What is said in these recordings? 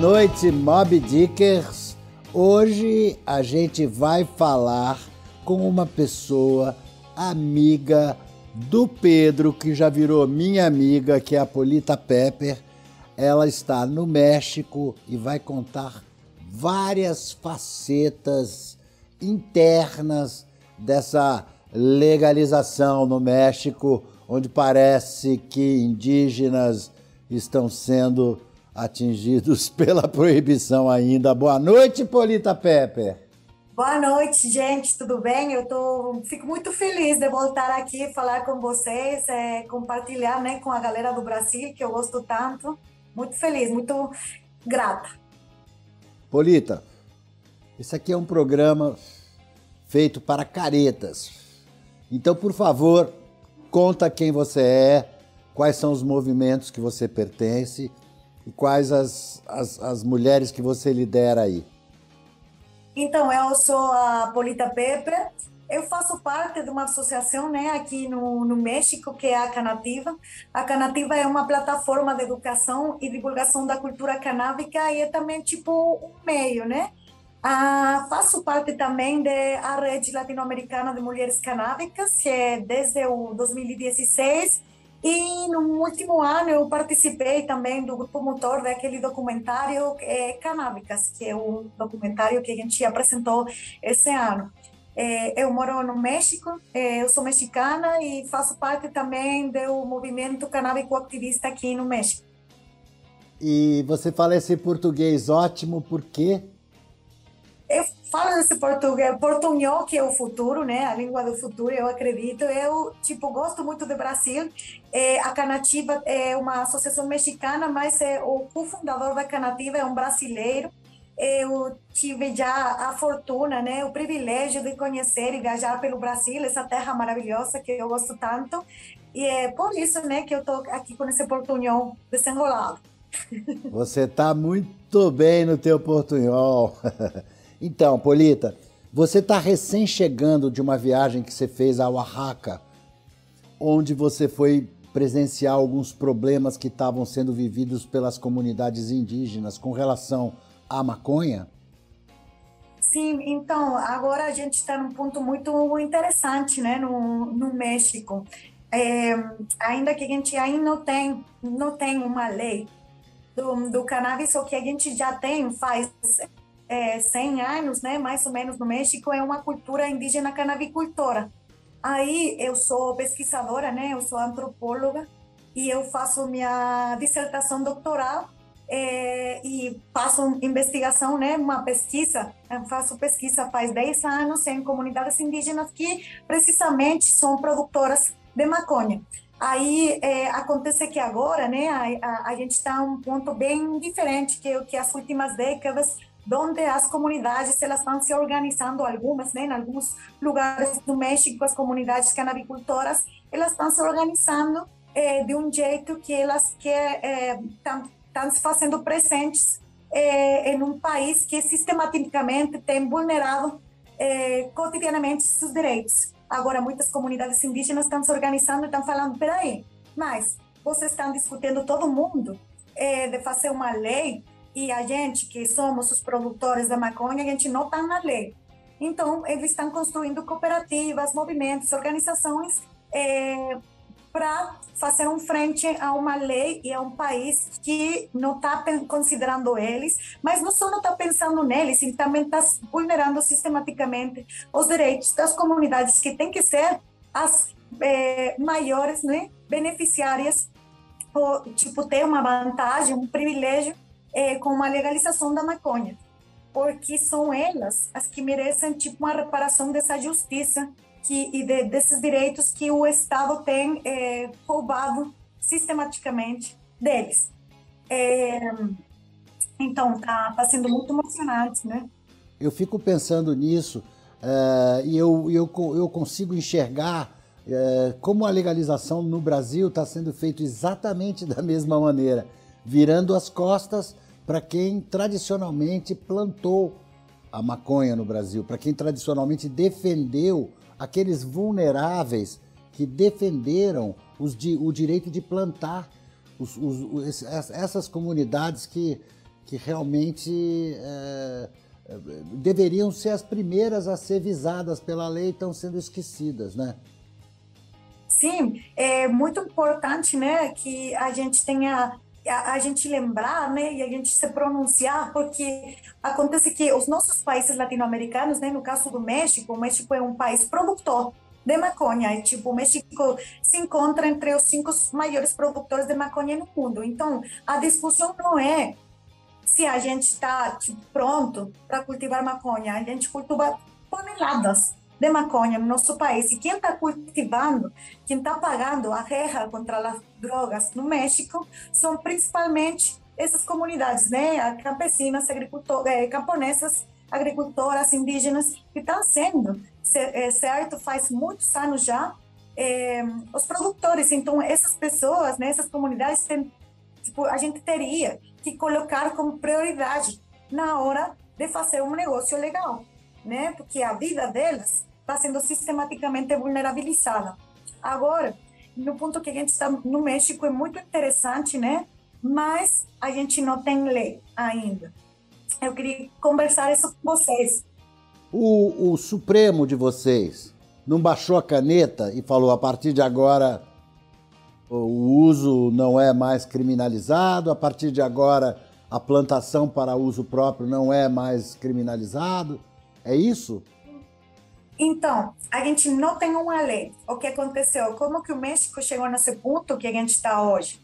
Noite, Mob Dickers. Hoje a gente vai falar com uma pessoa amiga do Pedro, que já virou minha amiga, que é a Polita Pepper. Ela está no México e vai contar várias facetas internas dessa legalização no México, onde parece que indígenas estão sendo atingidos pela proibição ainda. Boa noite, Polita Pepper. Boa noite, gente, tudo bem? Eu tô, fico muito feliz de voltar aqui falar com vocês, é, compartilhar né, com a galera do Brasil, que eu gosto tanto. Muito feliz, muito grata. Polita, esse aqui é um programa feito para caretas. Então, por favor, conta quem você é, quais são os movimentos que você pertence e quais as, as, as mulheres que você lidera aí. Então, eu sou a Polita Pepe, eu faço parte de uma associação né, aqui no, no México, que é a Canativa. A Canativa é uma plataforma de educação e divulgação da cultura canábica e é também tipo um meio, né? Ah, faço parte também da rede latino-americana de mulheres canábicas, que é desde o 2016 e no último ano eu participei também do grupo motor daquele documentário é, Canábicas, que é um documentário que a gente apresentou esse ano. É, eu moro no México, é, eu sou mexicana e faço parte também do movimento canábico ativista aqui no México. E você fala esse português ótimo, por quê? Falo esse português, portunhol, que é o futuro, né? A língua do futuro, eu acredito. Eu, tipo, gosto muito do Brasil. É, a Canativa é uma associação mexicana, mas é, o cofundador da Canativa é um brasileiro. Eu tive já a fortuna, né, o privilégio de conhecer e viajar pelo Brasil, essa terra maravilhosa que eu gosto tanto. E é por isso, né, que eu tô aqui com esse portunhol desenrolado. Você tá muito bem no teu portunhol. Então, Polita, você está recém chegando de uma viagem que você fez a Oaxaca, onde você foi presenciar alguns problemas que estavam sendo vividos pelas comunidades indígenas com relação à maconha? Sim, então, agora a gente está num ponto muito interessante, né, no, no México. É, ainda que a gente ainda não tem, não tem uma lei do, do cannabis, o que a gente já tem faz é, 100 anos, né, mais ou menos no México, é uma cultura indígena canabicultora. Aí eu sou pesquisadora, né, eu sou antropóloga e eu faço minha dissertação doutoral é, e faço investigação, né, uma pesquisa, eu faço pesquisa faz 10 anos em comunidades indígenas que precisamente são produtoras de maconha. Aí é, acontece que agora, né, a, a, a gente está um ponto bem diferente que que as últimas décadas onde as comunidades elas estão se organizando algumas, né, em alguns lugares do México as comunidades canabicultoras elas estão se organizando eh, de um jeito que elas estão eh, se fazendo presentes eh, em um país que sistematicamente tem vulnerado cotidianamente seus direitos. Agora muitas comunidades indígenas estão se organizando e estão falando, peraí, mas vocês estão discutindo todo mundo de fazer uma lei e a gente, que somos os produtores da maconha, a gente não está na lei. Então, eles estão construindo cooperativas, movimentos, organizações é, para fazer um frente a uma lei e a um país que não está considerando eles, mas não só não está pensando neles, ele também está vulnerando sistematicamente os direitos das comunidades que têm que ser as é, maiores né, beneficiárias, ou, tipo, ter uma vantagem, um privilégio é, com a legalização da maconha, porque são elas as que merecem tipo uma reparação dessa justiça que, e de, desses direitos que o Estado tem é, roubado sistematicamente deles. É, então, tá, tá sendo muito emocionante, né? Eu fico pensando nisso uh, e eu, eu, eu consigo enxergar uh, como a legalização no Brasil está sendo feito exatamente da mesma maneira virando as costas para quem tradicionalmente plantou a maconha no Brasil, para quem tradicionalmente defendeu aqueles vulneráveis que defenderam os, o direito de plantar os, os, essas comunidades que, que realmente é, deveriam ser as primeiras a ser visadas pela lei estão sendo esquecidas, né? Sim, é muito importante, né, que a gente tenha a, gente lembrar, né, e a gente se pronunciar, porque acontece que os nossos países latino-americanos, né, no caso do México, o México é um país produtor de maconha, e tipo, o México se encontra entre os cinco maiores produtores de maconha no mundo. Então, a discussão não é se a gente está tipo, pronto para cultivar maconha, a gente cultiva toneladas de maconha no nosso país. E quem está cultivando, quem está pagando a guerra contra as drogas no México, são principalmente essas comunidades, né? Campesinas, agricultoras, eh, camponesas, agricultoras, indígenas, que estão sendo, eh, certo, faz muitos anos já, eh, os produtores. Então, essas pessoas, né, essas comunidades, tipo, a gente teria que colocar como prioridade na hora de fazer um negócio legal, né? Porque a vida delas está sendo sistematicamente vulnerabilizada. Agora, no ponto que a gente está no México é muito interessante, né? Mas a gente não tem lei ainda. Eu queria conversar isso com vocês. O, o Supremo de vocês não baixou a caneta e falou a partir de agora o uso não é mais criminalizado, a partir de agora a plantação para uso próprio não é mais criminalizado? É isso? Então, a gente não tem uma lei. O que aconteceu? Como que o México chegou nesse ponto que a gente está hoje?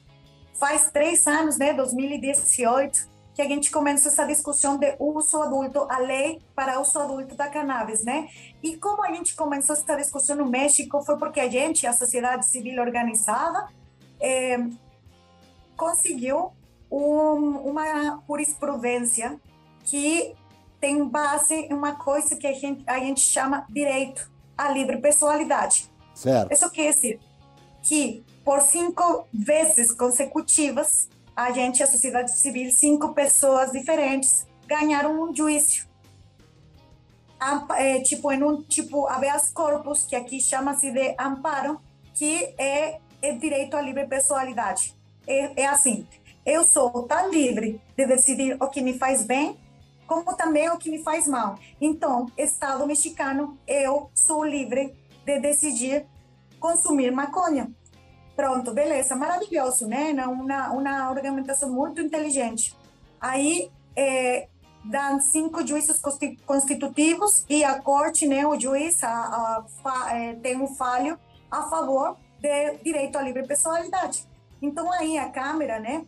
Faz três anos, né, 2018, que a gente começou essa discussão de uso adulto, a lei para uso adulto da cannabis, né? E como a gente começou essa discussão no México foi porque a gente, a sociedade civil organizada, é, conseguiu um, uma jurisprudência que tem base em uma coisa que a gente, a gente chama direito à livre pessoalidade. Certo. Isso quer dizer que por cinco vezes consecutivas, a gente, a sociedade civil, cinco pessoas diferentes ganharam um juízo. É, tipo, em um tipo habeas corpus, que aqui chama-se de amparo, que é, é direito à livre pessoalidade. É, é assim, eu sou tão livre de decidir o que me faz bem como também o que me faz mal. Então, Estado mexicano, eu sou livre de decidir consumir maconha. Pronto, beleza, maravilhoso, né? Uma, uma argumentação muito inteligente. Aí, é, dão cinco juízes constitutivos e a corte, né, o juiz, a, a, a, é, tem um falho a favor do direito à livre pessoalidade. Então, aí a Câmara, né?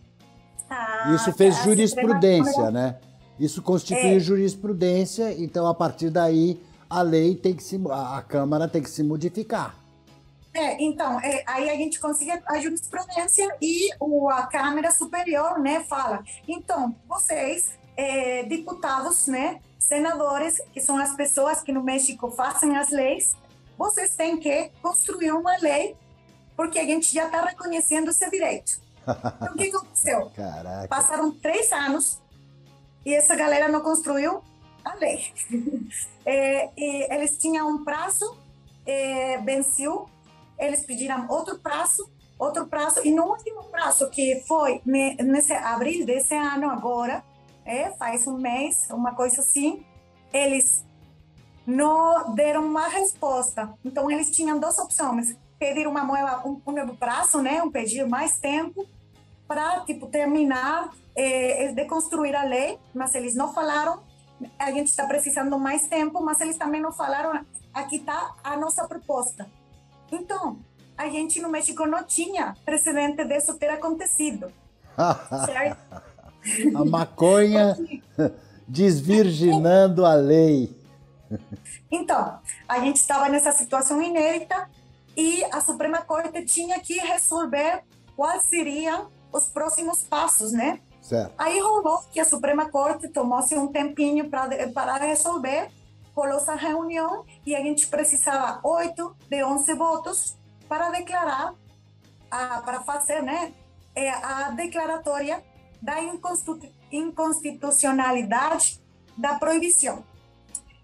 Isso fez jurisprudência, né? Isso constitui é. jurisprudência, então a partir daí a lei tem que se a Câmara tem que se modificar. É, então, é, aí a gente consegue a jurisprudência e o, a Câmara Superior, né, fala. Então, vocês, é, deputados, né, senadores, que são as pessoas que no México fazem as leis, vocês têm que construir uma lei, porque a gente já está reconhecendo esse direito. Então, o que aconteceu? Caraca. Passaram três anos e essa galera não construiu a lei. é, e eles tinham um prazo, é, venceu, eles pediram outro prazo, outro prazo, e no último prazo, que foi nesse abril desse ano agora, é, faz um mês, uma coisa assim, eles não deram uma resposta. Então, eles tinham duas opções. Pedir uma um, um novo prazo, né? Um pedir mais tempo para, tipo, terminar é, de construir a lei, mas eles não falaram. A gente está precisando mais tempo, mas eles também não falaram. Aqui está a nossa proposta. Então, a gente no México não tinha precedente disso ter acontecido. certo? a maconha desvirginando a lei. Então, a gente estava nessa situação inédita e a Suprema Corte tinha que resolver quais seriam os próximos passos, né? Certo. Aí rolou que a Suprema Corte tomou-se um tempinho para resolver, rolou essa reunião e a gente precisava oito de onze votos para declarar, a, para fazer né, é, a declaratória da inconstitucionalidade da proibição.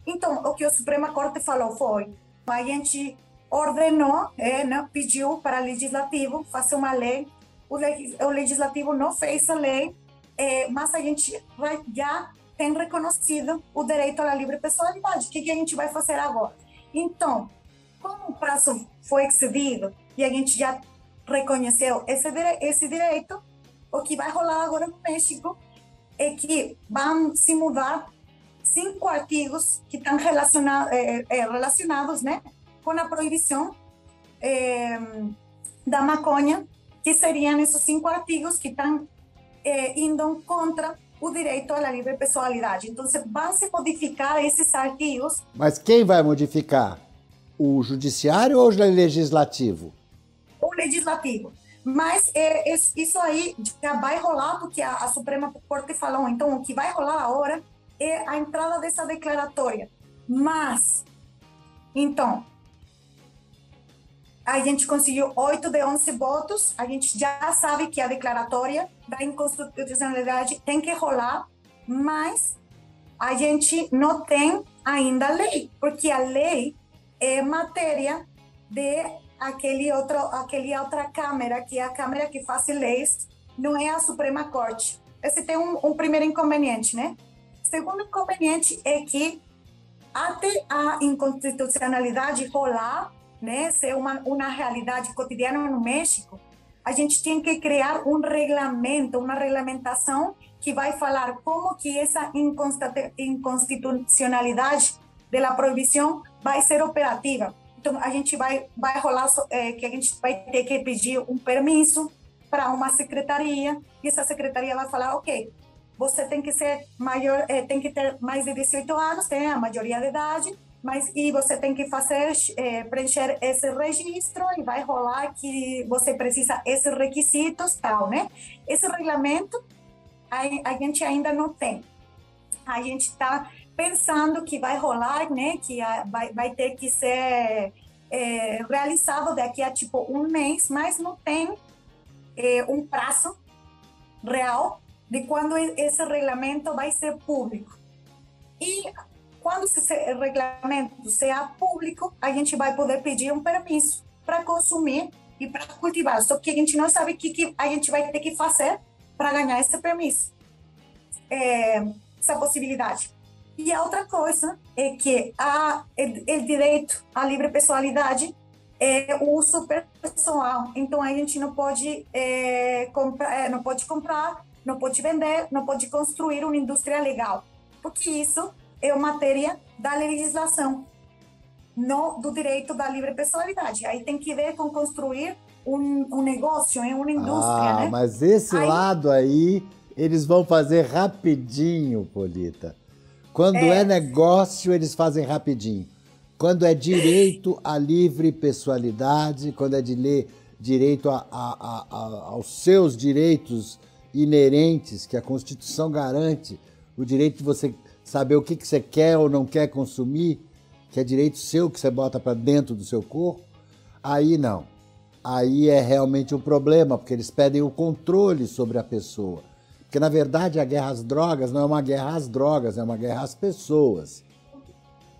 Então, o que a Suprema Corte falou foi, a gente ordenou, é, né, pediu para o Legislativo fazer uma lei, o, Legislativo não fez a lei, é, mas a gente vai, já tem reconhecido o direito à livre pessoalidade. O que, que a gente vai fazer agora? Então, como o prazo foi excedido e a gente já reconheceu esse, esse direito, o que vai rolar agora no México é que vão se mudar cinco artigos que estão relacionados, é, é, relacionados né, com a proibição é, da maconha, que seriam esses cinco artigos que estão indo contra o direito à livre pessoalidade. Então, vão se modificar esses artigos. Mas quem vai modificar? O judiciário ou o legislativo? O legislativo. Mas é, isso aí já vai rolar, porque a, a Suprema Corte falou. Então, o que vai rolar agora é a entrada dessa declaratória. Mas, então, a gente conseguiu 8 de 11 votos, a gente já sabe que a declaratória da inconstitucionalidade tem que rolar, mas a gente não tem ainda lei, porque a lei é matéria de aquele outro, aquele outra câmara, que é a Câmara que faz leis, não é a Suprema Corte. Esse tem um, um primeiro inconveniente, né? Segundo inconveniente é que até a inconstitucionalidade rolar, né, ser uma, uma realidade cotidiana no México, a gente tem que criar um regulamento, uma regulamentação que vai falar como que essa inconstitucionalidade da proibição vai ser operativa. Então, a gente vai, vai rolar, é, que a gente vai ter que pedir um permisso para uma secretaria, e essa secretaria vai falar, ok, você tem que ser maior, é, tem que ter mais de 18 anos, tem a maioria de idade, mas e você tem que fazer é, preencher esse registro e vai rolar que você precisa esses requisitos tal né? Esse regulamento a, a gente ainda não tem. A gente está pensando que vai rolar né? Que a, vai, vai ter que ser é, realizado daqui a tipo um mês mas não tem é, um prazo real de quando esse regulamento vai ser público. E quando esse regulamento seja público, a gente vai poder pedir um permisso para consumir e para cultivar. Só que a gente não sabe o que, que a gente vai ter que fazer para ganhar esse permisso, é, essa possibilidade. E a outra coisa é que a, o direito à livre pessoalidade é o uso pessoal. Então a gente não pode é, é, não pode comprar, não pode vender, não pode construir uma indústria legal, porque isso é matéria da legislação, não do direito da livre pessoalidade. Aí tem que ver com construir um, um negócio, uma indústria, ah, né? Mas esse aí... lado aí, eles vão fazer rapidinho, Polita. Quando é... é negócio, eles fazem rapidinho. Quando é direito à livre pessoalidade, quando é de ler direito a, a, a, aos seus direitos inerentes que a Constituição garante, o direito de você saber o que, que você quer ou não quer consumir, que é direito seu que você bota para dentro do seu corpo, aí não. Aí é realmente um problema, porque eles pedem o controle sobre a pessoa. Porque, na verdade, a guerra às drogas não é uma guerra às drogas, é uma guerra às pessoas.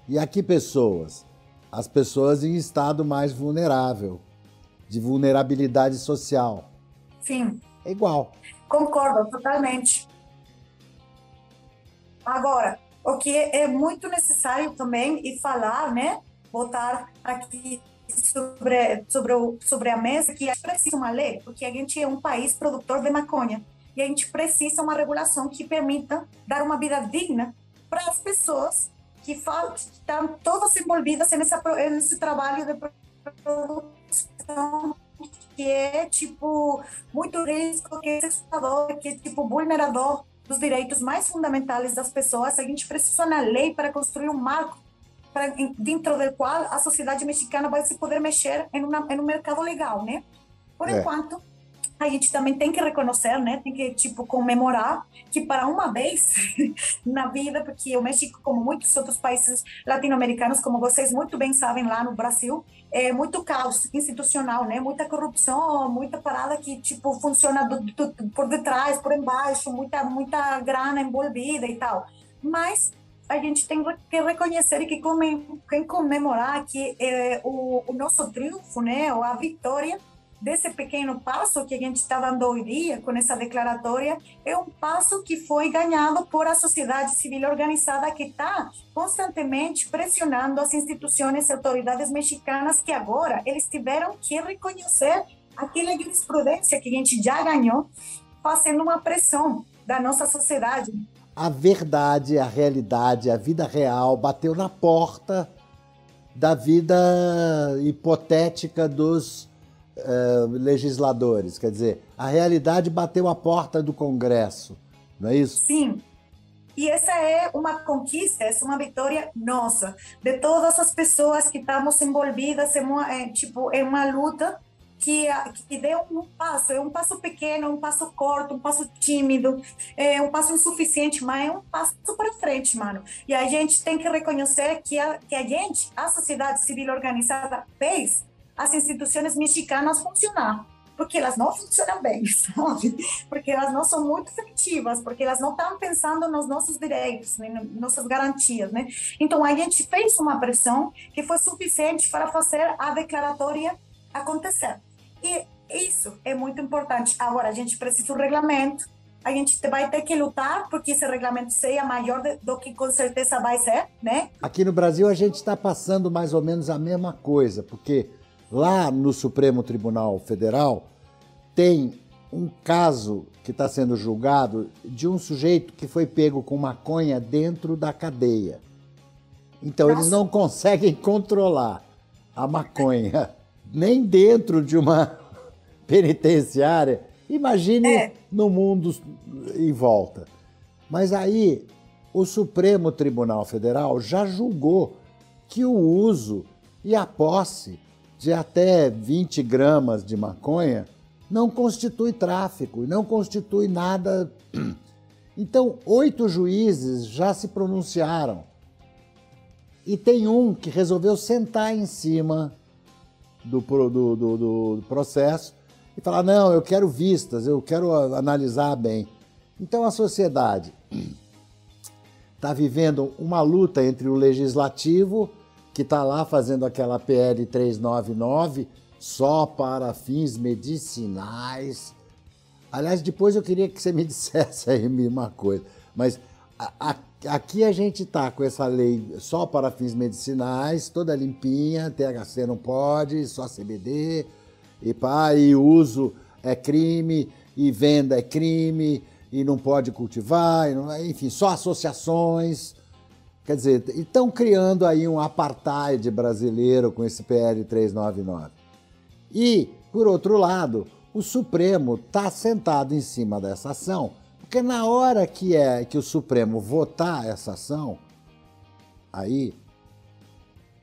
E aqui, pessoas? As pessoas em estado mais vulnerável, de vulnerabilidade social. Sim. É igual. Concordo totalmente. Agora, o que é muito necessário também e falar, né, botar aqui sobre sobre sobre a mesa que a gente precisa uma lei, porque a gente é um país produtor de maconha e a gente precisa uma regulação que permita dar uma vida digna para as pessoas que, estão todas envolvidas nessa nesse trabalho de produção que é tipo muito risco, que é assustador, que é tipo vulnerador dos direitos mais fundamentais das pessoas, a gente precisa na lei para construir um marco para, dentro do qual a sociedade mexicana vai se poder mexer em, uma, em um mercado legal, né? Por é. enquanto, a gente também tem que reconhecer, né? Tem que, tipo, comemorar que para uma vez na vida, porque o México, como muitos outros países latino-americanos, como vocês muito bem sabem lá no Brasil, é muito caos institucional, né? Muita corrupção, muita parada que, tipo, funciona do, do, por detrás, por embaixo, muita, muita grana envolvida e tal. Mas a gente tem que reconhecer que, come, que comemorar que é, o, o nosso triunfo, né? Ou a vitória desse pequeno passo que a gente está dando hoje dia com essa declaratória é um passo que foi ganhado por a sociedade civil organizada que está constantemente pressionando as instituições e autoridades mexicanas que agora eles tiveram que reconhecer aquela jurisprudência que a gente já ganhou, fazendo uma pressão da nossa sociedade. A verdade, a realidade, a vida real bateu na porta da vida hipotética dos uh, legisladores. Quer dizer, a realidade bateu a porta do Congresso, não é isso? Sim. E essa é uma conquista, essa é uma vitória nossa, de todas as pessoas que estamos envolvidas em uma, tipo, em uma luta que, que deu um passo, é um passo pequeno, um passo curto, um passo tímido, é um passo insuficiente, mas é um passo para frente, mano. E a gente tem que reconhecer que a, que a gente, a sociedade civil organizada, fez as instituições mexicanas funcionar. Porque elas não funcionam bem, sabe? Porque elas não são muito efetivas, porque elas não estão pensando nos nossos direitos, né? nossas garantias, né? Então a gente fez uma pressão que foi suficiente para fazer a declaratória acontecer. E isso é muito importante. Agora, a gente precisa do regulamento, a gente vai ter que lutar porque esse regulamento seja maior do que com certeza vai ser, né? Aqui no Brasil a gente está passando mais ou menos a mesma coisa, porque lá no Supremo Tribunal Federal tem um caso que está sendo julgado de um sujeito que foi pego com maconha dentro da cadeia. Então Nossa. eles não conseguem controlar a maconha nem dentro de uma penitenciária. Imagine é. no mundo em volta. Mas aí o Supremo Tribunal Federal já julgou que o uso e a posse de até 20 gramas de maconha não constitui tráfico, não constitui nada. Então, oito juízes já se pronunciaram. E tem um que resolveu sentar em cima do, do, do, do processo e falar: não, eu quero vistas, eu quero analisar bem. Então a sociedade está vivendo uma luta entre o legislativo, que está lá fazendo aquela PL 399 só para fins medicinais. Aliás, depois eu queria que você me dissesse aí uma coisa, mas a, a Aqui a gente está com essa lei só para fins medicinais, toda limpinha, THC não pode, só CBD, e pá, e uso é crime, e venda é crime, e não pode cultivar, não, enfim, só associações. Quer dizer, estão criando aí um apartheid brasileiro com esse PL 399. E, por outro lado, o Supremo está sentado em cima dessa ação porque na hora que é que o Supremo votar essa ação, aí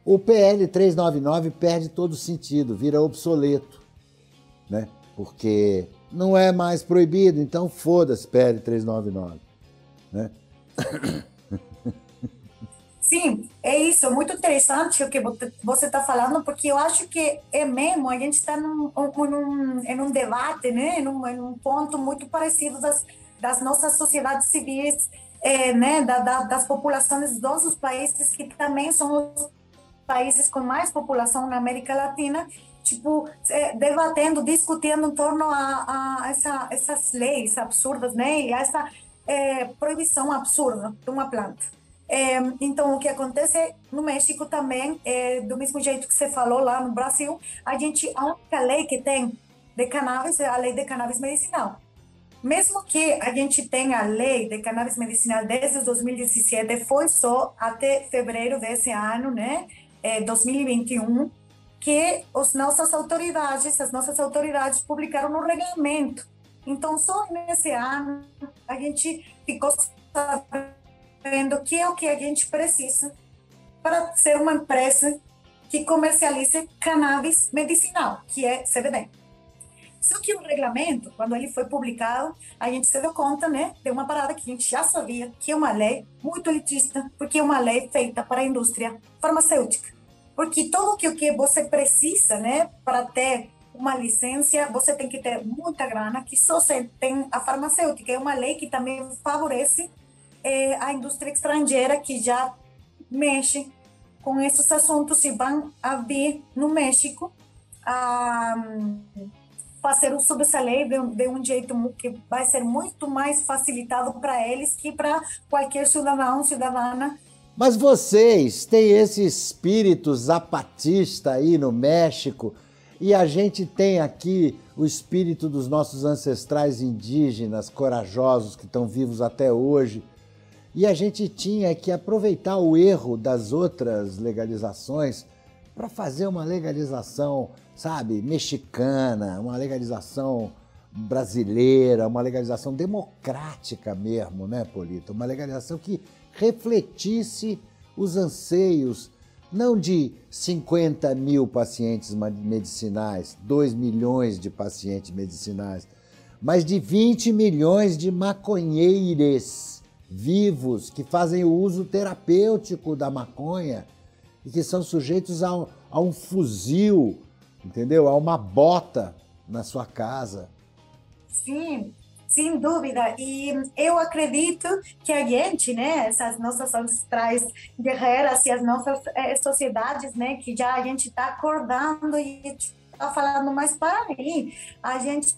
o PL 399 perde todo sentido, vira obsoleto, né? Porque não é mais proibido, então foda-se PL 399, né? Sim, é isso, é muito interessante o que você está falando, porque eu acho que é mesmo, a gente está num, num, em um debate, né, em um, em um ponto muito parecido das, das nossas sociedades civis, é, né, da, da, das populações dos nossos países, que também são os países com mais população na América Latina, tipo, é, debatendo, discutindo em torno a, a essa, essas leis absurdas, né, e essa é, proibição absurda de uma planta. É, então, o que acontece no México também, é, do mesmo jeito que você falou lá no Brasil, a gente, a única lei que tem de cannabis é a lei de cannabis medicinal. Mesmo que a gente tenha a lei de cannabis medicinal desde 2017, foi só até fevereiro desse ano, né, é, 2021, que as nossas autoridades, as nossas autoridades publicaram no regulamento. Então, só nesse ano a gente ficou sabendo que é o que a gente precisa para ser uma empresa que comercialize cannabis medicinal, que é CBD. Só que o regulamento, quando ele foi publicado, a gente se deu conta, né, de uma parada que a gente já sabia, que é uma lei muito elitista, porque é uma lei feita para a indústria farmacêutica. Porque tudo o que você precisa, né, para ter uma licença, você tem que ter muita grana, que só tem a farmacêutica. É uma lei que também favorece é, a indústria estrangeira que já mexe com esses assuntos e vão vir no México a fazer uso dessa lei de, de um jeito que vai ser muito mais facilitado para eles que para qualquer cidadão, cidadana. Mas vocês têm esse espírito zapatista aí no México e a gente tem aqui o espírito dos nossos ancestrais indígenas corajosos que estão vivos até hoje. E a gente tinha que aproveitar o erro das outras legalizações para fazer uma legalização, sabe, mexicana, uma legalização brasileira, uma legalização democrática mesmo, né, Polito? Uma legalização que refletisse os anseios não de 50 mil pacientes medicinais, 2 milhões de pacientes medicinais, mas de 20 milhões de maconheiros vivos que fazem o uso terapêutico da maconha e que são sujeitos a um, a um fuzil, entendeu? A uma bota na sua casa. Sim, sem dúvida. E eu acredito que a gente, né, essas nossas ancestrais guerreiras e as nossas é, sociedades, né, que já a gente está acordando e está falando, mas para aí, a gente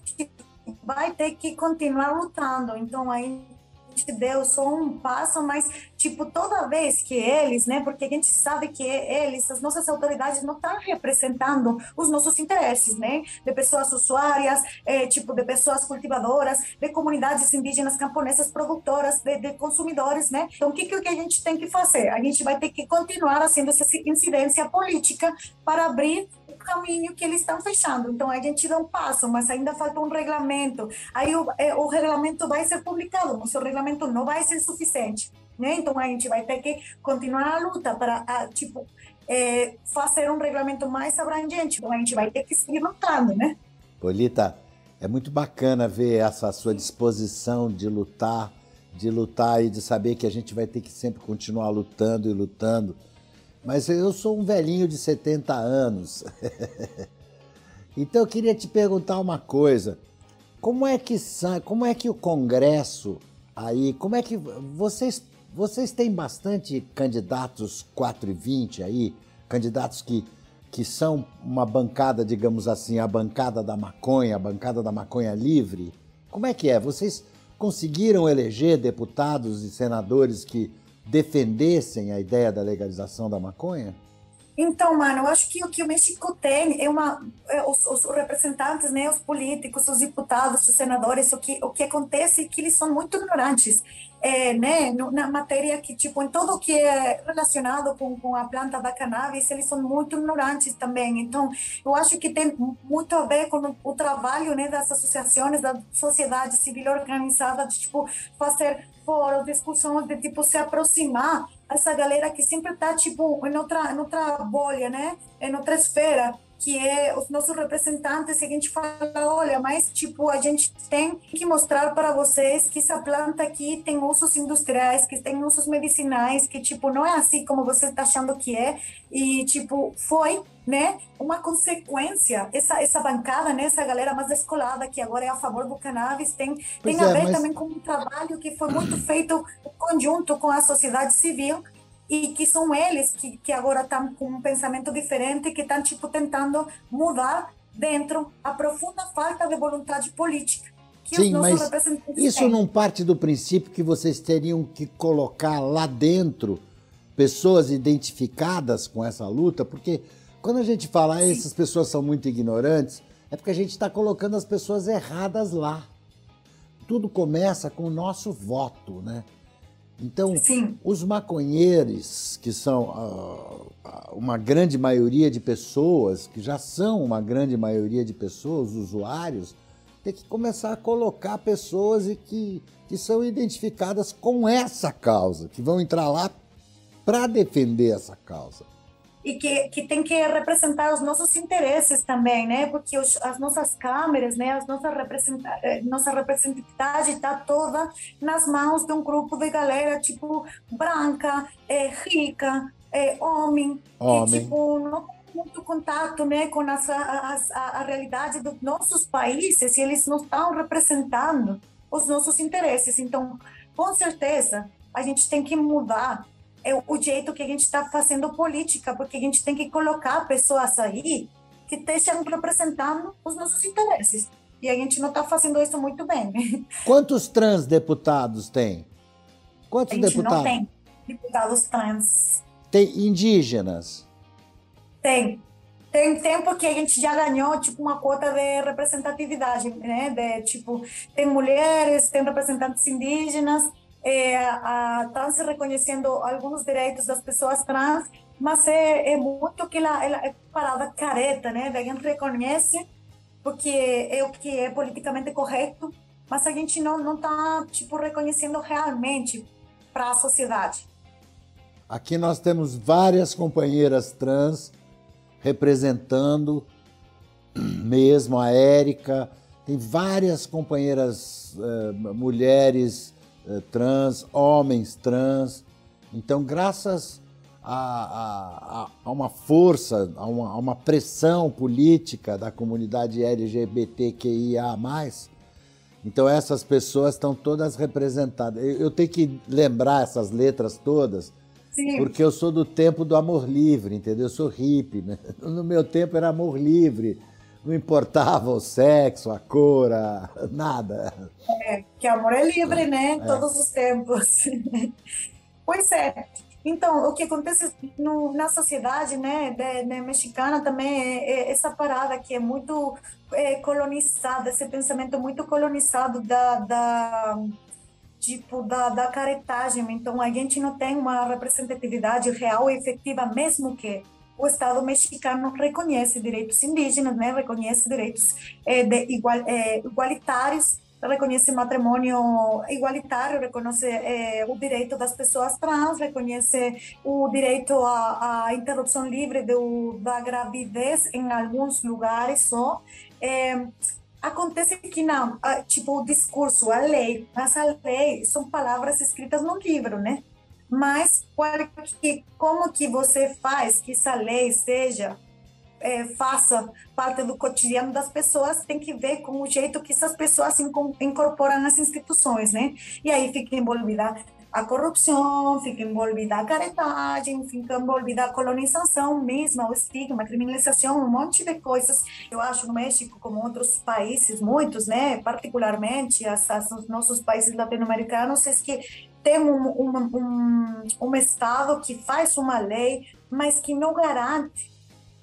vai ter que continuar lutando. Então, aí deu só um passo, mas, tipo, toda vez que eles, né, porque a gente sabe que eles, as nossas autoridades não estão representando os nossos interesses, né, de pessoas usuárias, é, tipo, de pessoas cultivadoras, de comunidades indígenas, camponesas, produtoras, de, de consumidores, né. Então, o que, que a gente tem que fazer? A gente vai ter que continuar fazendo essa incidência política para abrir caminho que eles estão fechando. Então, a gente dá um passo, mas ainda falta um regulamento. Aí o, é, o regulamento vai ser publicado, mas o regulamento não vai ser suficiente. Né? Então, a gente vai ter que continuar a luta para, a, tipo, é, fazer um regulamento mais abrangente. Então, a gente vai ter que seguir lutando, né? Polita, é muito bacana ver essa sua disposição de lutar, de lutar e de saber que a gente vai ter que sempre continuar lutando e lutando mas eu sou um velhinho de 70 anos. então eu queria te perguntar uma coisa. Como é que como é que o Congresso aí, como é que vocês vocês têm bastante candidatos 4 e 20 aí, candidatos que que são uma bancada, digamos assim, a bancada da maconha, a bancada da maconha livre. Como é que é? Vocês conseguiram eleger deputados e senadores que defendessem a ideia da legalização da maconha? Então, mano, eu acho que o que o México tem é uma é, os, os, representantes, né, os políticos, os deputados, os senadores, o que o que acontece é que eles são muito ignorantes, é, né, na matéria que tipo em tudo que é relacionado com, com a planta da cannabis, eles são muito ignorantes também. Então, eu acho que tem muito a ver com o, trabalho, né, das associações da sociedade civil organizada, de tipo fazer fóruns, discussões de tipo se aproximar essa galera que sempre está tipo em outra, em outra bolha, né? Em outra esfera que é os nossos representantes, e a gente fala, olha, mas tipo, a gente tem que mostrar para vocês que essa planta aqui tem usos industriais, que tem usos medicinais, que tipo, não é assim como você está achando que é, e tipo, foi, né, uma consequência, essa, essa bancada, né, essa galera mais descolada que agora é a favor do cannabis, tem, tem é, a ver mas... também com um trabalho que foi muito feito em conjunto com a sociedade civil, e que são eles que, que agora estão com um pensamento diferente, que estão tipo tentando mudar dentro a profunda falta de vontade política. Que Sim, mas isso têm. não parte do princípio que vocês teriam que colocar lá dentro pessoas identificadas com essa luta, porque quando a gente fala ah, essas pessoas são muito ignorantes, é porque a gente está colocando as pessoas erradas lá. Tudo começa com o nosso voto, né? Então, Sim. os maconheiros, que são uh, uma grande maioria de pessoas, que já são uma grande maioria de pessoas, usuários, tem que começar a colocar pessoas e que, que são identificadas com essa causa, que vão entrar lá para defender essa causa e que, que tem que representar os nossos interesses também, né? Porque os, as nossas câmeras, né? As nossas representa, eh, nossa representatividade está toda nas mãos de um grupo de galera tipo branca, é, rica, é, homem, homem, que tipo não tem muito contato, né? Com essa, a, a, a realidade dos nossos países e eles não estão representando os nossos interesses. Então, com certeza, a gente tem que mudar é o jeito que a gente está fazendo política, porque a gente tem que colocar pessoas aí que estejam representando os nossos interesses. E a gente não está fazendo isso muito bem. Quantos trans deputados tem? Quantos a gente deputados? não tem deputados trans. Tem indígenas? Tem. Tem tempo que a gente já ganhou tipo uma cota de representatividade, né? De tipo tem mulheres, tem representantes indígenas, estão é, se reconhecendo alguns direitos das pessoas trans, mas é, é muito que ela, ela é parada careta, né? A gente reconhece porque é o que é politicamente correto, mas a gente não não está tipo reconhecendo realmente para a sociedade. Aqui nós temos várias companheiras trans representando, mesmo a Érica, tem várias companheiras uh, mulheres trans, homens trans. Então, graças a, a, a uma força, a uma, a uma, pressão política da comunidade LGBTQIA, então essas pessoas estão todas representadas. Eu, eu tenho que lembrar essas letras todas, Sim. Porque eu sou do tempo do amor livre, entendeu? Eu sou hippie. Né? No meu tempo era amor livre. Não importava o sexo, a cor, a... nada. É, que amor é livre, né? É. Todos os tempos. pois é. Então, o que acontece no, na sociedade né, de, de mexicana também é, é, essa parada que é muito é, colonizada, esse pensamento muito colonizado da, da tipo da, da caretagem. Então, a gente não tem uma representatividade real e efetiva, mesmo que o Estado mexicano reconhece direitos indígenas, né? reconhece direitos é, igual, é, igualitários, reconhece matrimônio igualitário, reconhece é, o direito das pessoas trans, reconhece o direito à, à interrupção livre do, da gravidez em alguns lugares só. Acontece que não, tipo, o discurso, a lei, mas a lei são palavras escritas no livro, né? Mas que, como que você faz que essa lei seja, é, faça parte do cotidiano das pessoas, tem que ver com o jeito que essas pessoas incorporam nas instituições, né? E aí fica envolvida a corrupção, fica envolvida a caretagem, fica envolvida a colonização mesmo, o estigma, a criminalização, um monte de coisas. Eu acho no México, como outros países, muitos, né, particularmente as, as, os nossos países latino-americanos, é que tem um, um, um, um Estado que faz uma lei, mas que não garante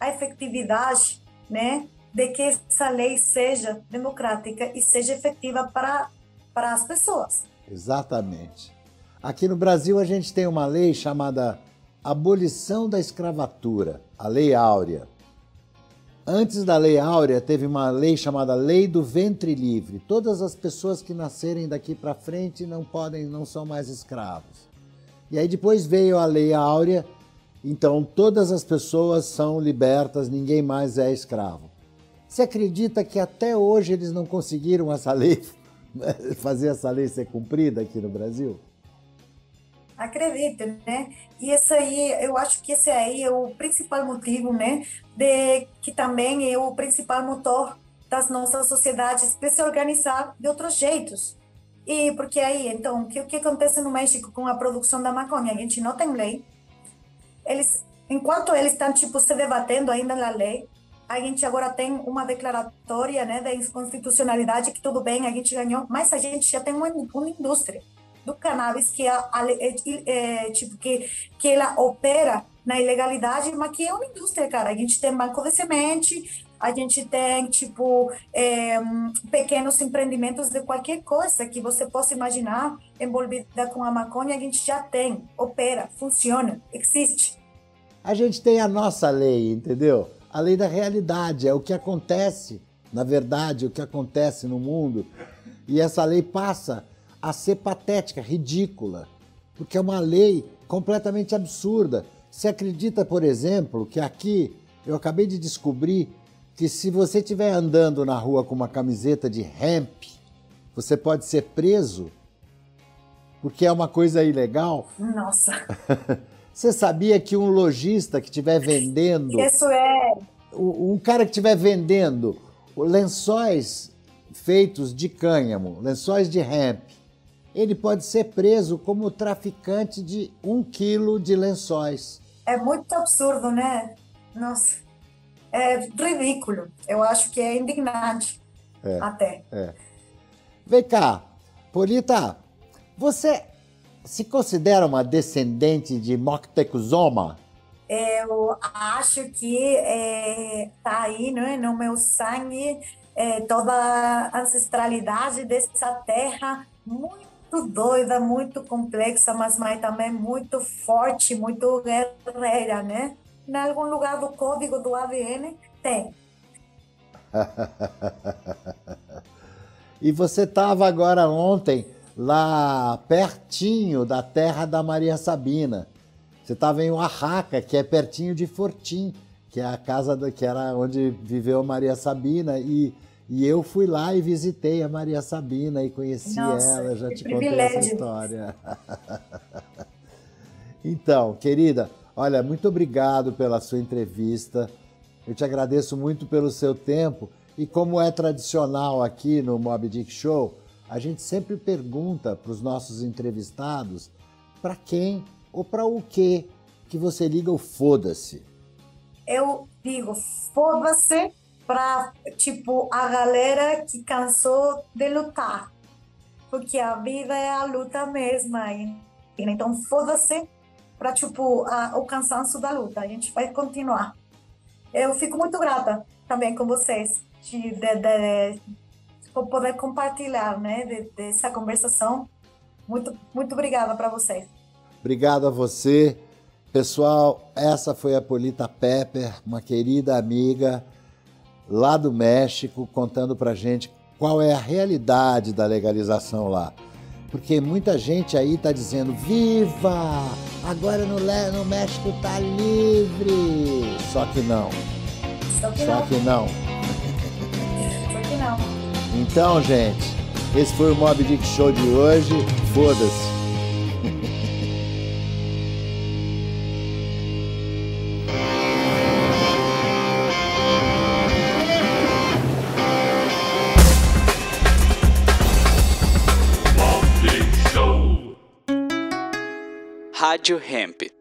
a efetividade, né, de que essa lei seja democrática e seja efetiva para, para as pessoas. Exatamente. Aqui no Brasil a gente tem uma lei chamada Abolição da Escravatura, a Lei Áurea. Antes da Lei Áurea teve uma lei chamada Lei do Ventre Livre. Todas as pessoas que nascerem daqui para frente não podem, não são mais escravos. E aí depois veio a Lei Áurea, então todas as pessoas são libertas, ninguém mais é escravo. Você acredita que até hoje eles não conseguiram essa lei, fazer essa lei ser cumprida aqui no Brasil? Acredita, né? E esse aí, eu acho que esse aí é o principal motivo, né? De que também é o principal motor das nossas sociedades de se organizar de outros jeitos. E porque aí, então, o que, que acontece no México com a produção da maconha? A gente não tem lei. Eles, enquanto eles estão tipo se debatendo ainda na lei, a gente agora tem uma declaratória, né, da inconstitucionalidade que tudo bem, a gente ganhou, mas a gente já tem uma, uma indústria do cannabis que é, é, tipo que que ela opera na ilegalidade, mas que é uma indústria, cara. A gente tem banco de semente, a gente tem tipo é, pequenos empreendimentos de qualquer coisa que você possa imaginar envolvida com a maconha, a gente já tem, opera, funciona, existe. A gente tem a nossa lei, entendeu? A lei da realidade, é o que acontece, na verdade, o que acontece no mundo. E essa lei passa a ser patética, ridícula, porque é uma lei completamente absurda. Você acredita, por exemplo, que aqui eu acabei de descobrir que se você estiver andando na rua com uma camiseta de hemp, você pode ser preso porque é uma coisa ilegal? Nossa. Você sabia que um lojista que estiver vendendo. Isso é. Um cara que estiver vendendo lençóis feitos de cânhamo, lençóis de hemp, ele pode ser preso como traficante de um quilo de lençóis. É muito absurdo, né? Nossa. é ridículo. Eu acho que é indignante É. até. É. Vem cá, Polita, você se considera uma descendente de Moctezuma? Eu acho que é, tá aí, né, no meu sangue, é, toda a ancestralidade dessa terra muito doida, muito complexa, mas, mas também muito forte, muito guerreira, né? Em algum lugar do código do ADN tem. E você estava agora ontem lá pertinho da terra da Maria Sabina. Você estava em Oaxaca, que é pertinho de Fortim, que é a casa que era onde viveu Maria Sabina e e eu fui lá e visitei a Maria Sabina e conheci Nossa, ela, já te contei essa privilégio. história. então, querida, olha, muito obrigado pela sua entrevista. Eu te agradeço muito pelo seu tempo e como é tradicional aqui no Mob Dick Show, a gente sempre pergunta para os nossos entrevistados para quem ou para o que que você liga o foda-se. eu digo, foda-se para, tipo, a galera que cansou de lutar. Porque a vida é a luta mesma. e- Então, foda-se para, tipo, a- o cansaço da luta. A gente vai continuar. Eu fico muito grata também com vocês de, de, de- por poder compartilhar, né, de- dessa conversação. Muito, muito obrigada para vocês. Obrigado a você. Pessoal, essa foi a Polita Pepper, uma querida amiga lá do México, contando pra gente qual é a realidade da legalização lá. Porque muita gente aí tá dizendo: viva! Agora no, no México tá livre! Só que não, Só que só não, que não. só que não. Então, gente, esse foi o Mob Dick Show de hoje. Foda-se. Rádio Hemp.